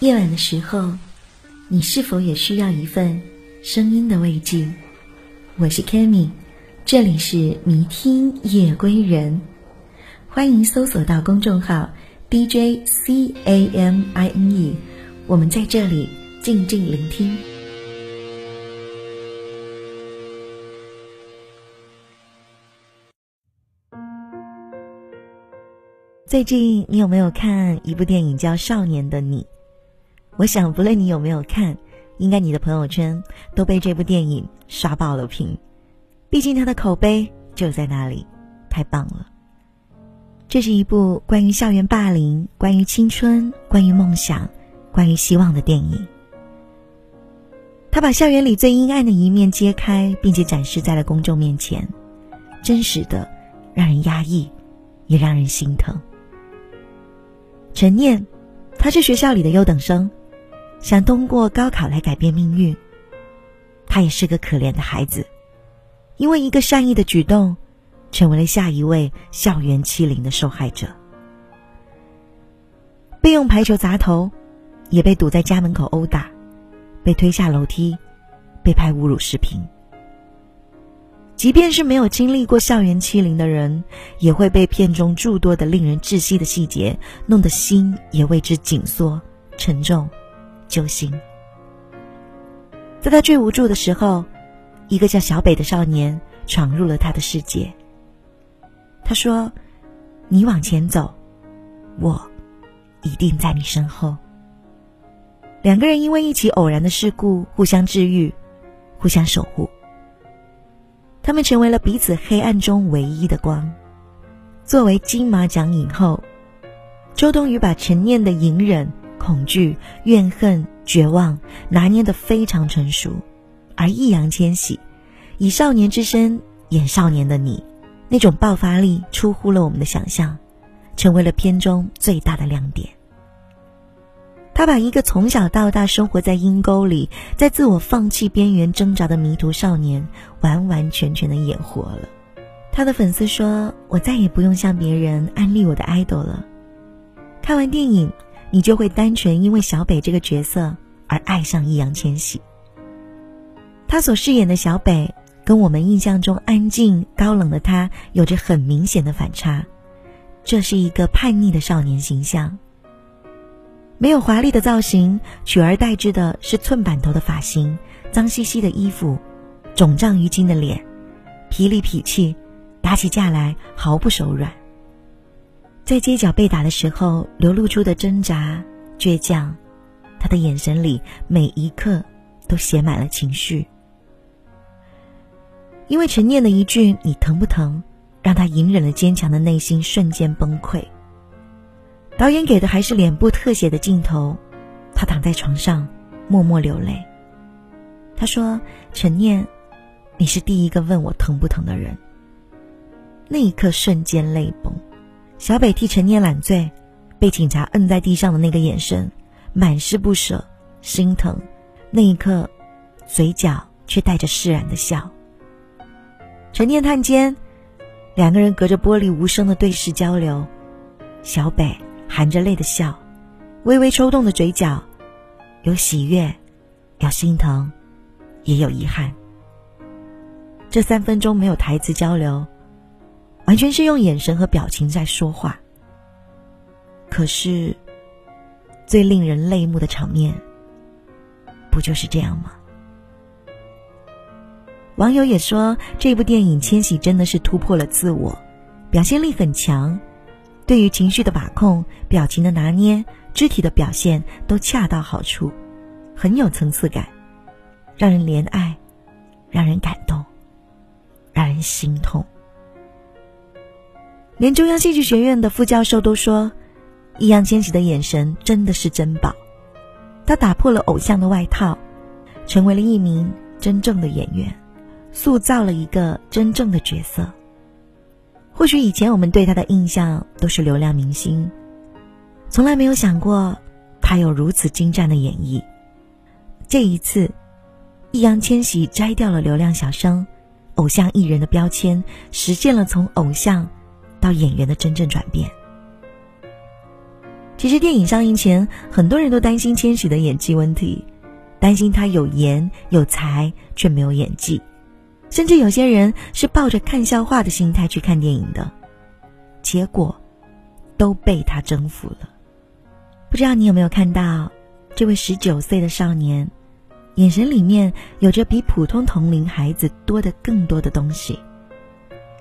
夜晚的时候，你是否也需要一份声音的慰藉？我是 Kami，这里是迷听夜归人，欢迎搜索到公众号 DJ C A M I N E，我们在这里静静聆听。最近你有没有看一部电影叫《少年的你》？我想，不论你有没有看，应该你的朋友圈都被这部电影刷爆了屏。毕竟它的口碑就在那里，太棒了。这是一部关于校园霸凌、关于青春、关于梦想、关于希望的电影。他把校园里最阴暗的一面揭开，并且展示在了公众面前，真实的，让人压抑，也让人心疼。陈念，他是学校里的优等生。想通过高考来改变命运。他也是个可怜的孩子，因为一个善意的举动，成为了下一位校园欺凌的受害者。被用排球砸头，也被堵在家门口殴打，被推下楼梯，被拍侮辱视频。即便是没有经历过校园欺凌的人，也会被片中诸多的令人窒息的细节弄得心也为之紧缩、沉重。揪心。在他最无助的时候，一个叫小北的少年闯入了他的世界。他说：“你往前走，我一定在你身后。”两个人因为一起偶然的事故互相治愈，互相守护。他们成为了彼此黑暗中唯一的光。作为金马奖影后，周冬雨把陈念的隐忍。恐惧、怨恨、绝望，拿捏得非常成熟，而易烊千玺以少年之身演少年的你，那种爆发力出乎了我们的想象，成为了片中最大的亮点。他把一个从小到大生活在阴沟里，在自我放弃边缘挣扎的迷途少年，完完全全的演活了。他的粉丝说：“我再也不用向别人安利我的 idol 了。”看完电影。你就会单纯因为小北这个角色而爱上易烊千玺。他所饰演的小北，跟我们印象中安静高冷的他有着很明显的反差。这是一个叛逆的少年形象，没有华丽的造型，取而代之的是寸板头的发型、脏兮兮的衣服、肿胀淤青的脸，痞里痞气，打起架来毫不手软。在街角被打的时候，流露出的挣扎、倔强，他的眼神里每一刻都写满了情绪。因为陈念的一句“你疼不疼”，让他隐忍了坚强的内心瞬间崩溃。导演给的还是脸部特写的镜头，他躺在床上默默流泪。他说：“陈念，你是第一个问我疼不疼的人。”那一刻瞬间泪崩。小北替陈念揽罪，被警察摁在地上的那个眼神，满是不舍、心疼。那一刻，嘴角却带着释然的笑。陈念探监，两个人隔着玻璃无声的对视交流。小北含着泪的笑，微微抽动的嘴角，有喜悦，有心疼，也有遗憾。这三分钟没有台词交流。完全是用眼神和表情在说话。可是，最令人泪目的场面，不就是这样吗？网友也说，这部电影千玺真的是突破了自我，表现力很强，对于情绪的把控、表情的拿捏、肢体的表现都恰到好处，很有层次感，让人怜爱，让人感动，让人心痛。连中央戏剧学院的副教授都说，易烊千玺的眼神真的是珍宝。他打破了偶像的外套，成为了一名真正的演员，塑造了一个真正的角色。或许以前我们对他的印象都是流量明星，从来没有想过他有如此精湛的演绎。这一次，易烊千玺摘掉了流量小生、偶像艺人的标签，实现了从偶像。到演员的真正转变，其实电影上映前，很多人都担心千玺的演技问题，担心他有颜有才却没有演技，甚至有些人是抱着看笑话的心态去看电影的，结果都被他征服了。不知道你有没有看到，这位十九岁的少年，眼神里面有着比普通同龄孩子多的更多的东西，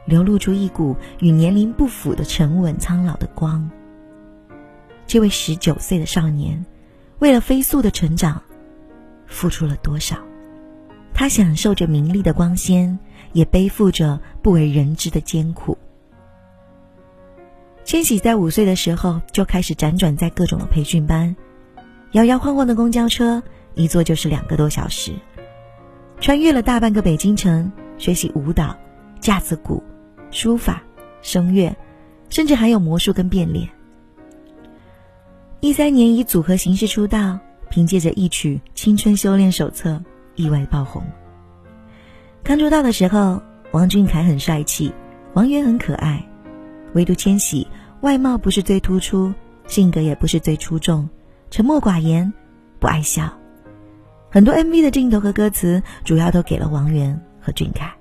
流露出一股与年龄不符的沉稳苍老的光。这位十九岁的少年，为了飞速的成长，付出了多少？他享受着名利的光鲜，也背负着不为人知的艰苦。千玺在五岁的时候就开始辗转在各种的培训班，摇摇晃晃的公交车一坐就是两个多小时，穿越了大半个北京城学习舞蹈、架子鼓、书法、声乐，甚至还有魔术跟变脸。一三年以组合形式出道，凭借着一曲《青春修炼手册》意外爆红。刚出道的时候，王俊凯很帅气，王源很可爱，唯独千玺外貌不是最突出，性格也不是最出众，沉默寡言，不爱笑。很多 MV 的镜头和歌词主要都给了王源和俊凯，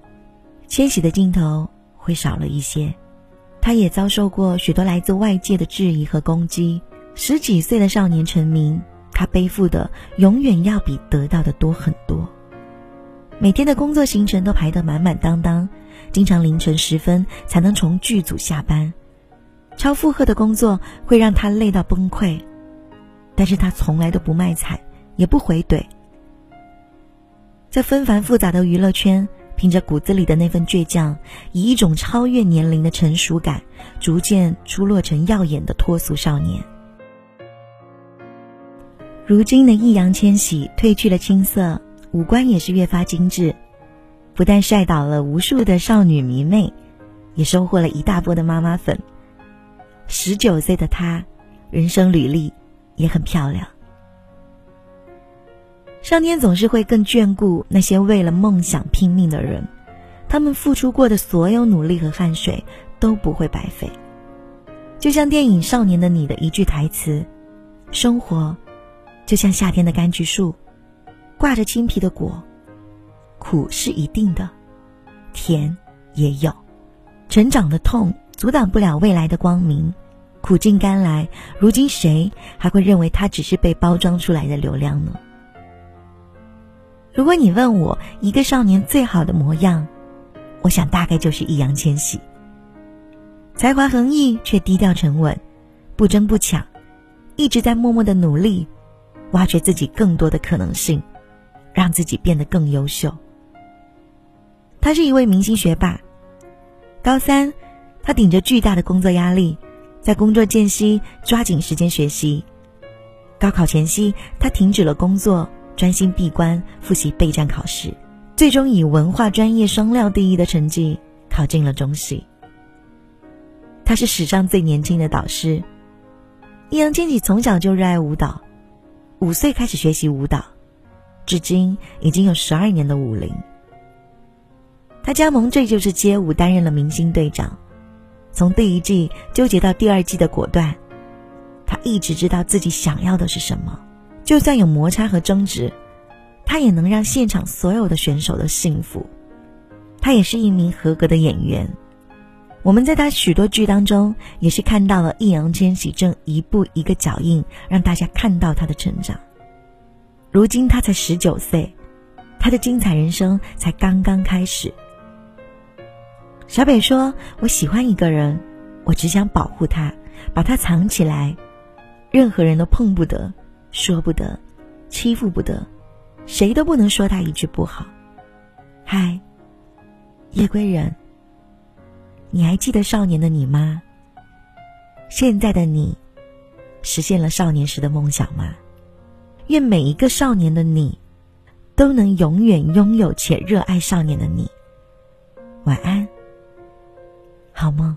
千玺的镜头会少了一些。他也遭受过许多来自外界的质疑和攻击。十几岁的少年成名，他背负的永远要比得到的多很多。每天的工作行程都排得满满当当，经常凌晨时分才能从剧组下班。超负荷的工作会让他累到崩溃，但是他从来都不卖惨，也不回怼。在纷繁复杂的娱乐圈，凭着骨子里的那份倔强，以一种超越年龄的成熟感，逐渐出落成耀眼的脱俗少年。如今的易烊千玺褪去了青涩，五官也是越发精致，不但帅倒了无数的少女迷妹，也收获了一大波的妈妈粉。十九岁的他，人生履历也很漂亮。上天总是会更眷顾那些为了梦想拼命的人，他们付出过的所有努力和汗水都不会白费。就像电影《少年的你》的一句台词：“生活。”就像夏天的柑橘树，挂着青皮的果，苦是一定的，甜也有。成长的痛阻挡不了未来的光明，苦尽甘来。如今谁还会认为它只是被包装出来的流量呢？如果你问我一个少年最好的模样，我想大概就是易烊千玺。才华横溢却低调沉稳，不争不抢，一直在默默的努力。挖掘自己更多的可能性，让自己变得更优秀。他是一位明星学霸。高三，他顶着巨大的工作压力，在工作间隙抓紧时间学习。高考前夕，他停止了工作，专心闭关复习备战考试，最终以文化专业双料第一的成绩考进了中戏。他是史上最年轻的导师。易烊千玺从小就热爱舞蹈。五岁开始学习舞蹈，至今已经有十二年的舞龄。他加盟《这就是街舞》，担任了明星队长。从第一季纠结到第二季的果断，他一直知道自己想要的是什么。就算有摩擦和争执，他也能让现场所有的选手都幸福。他也是一名合格的演员。我们在他许多剧当中，也是看到了易烊千玺正一步一个脚印，让大家看到他的成长。如今他才十九岁，他的精彩人生才刚刚开始。小北说：“我喜欢一个人，我只想保护他，把他藏起来，任何人都碰不得，说不得，欺负不得，谁都不能说他一句不好。”嗨，夜归人。你还记得少年的你吗？现在的你，实现了少年时的梦想吗？愿每一个少年的你，都能永远拥有且热爱少年的你。晚安，好梦。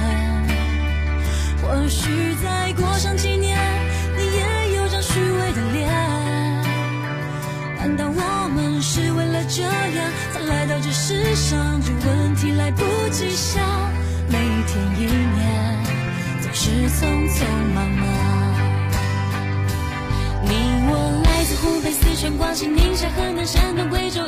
或许再过上几年你也有张虚伪的脸难道我们是为了这样才来到这世上这问题来不及想每一天一年总是匆匆忙忙你我来自湖北四川广西宁夏河南山东贵州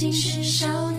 竟是少。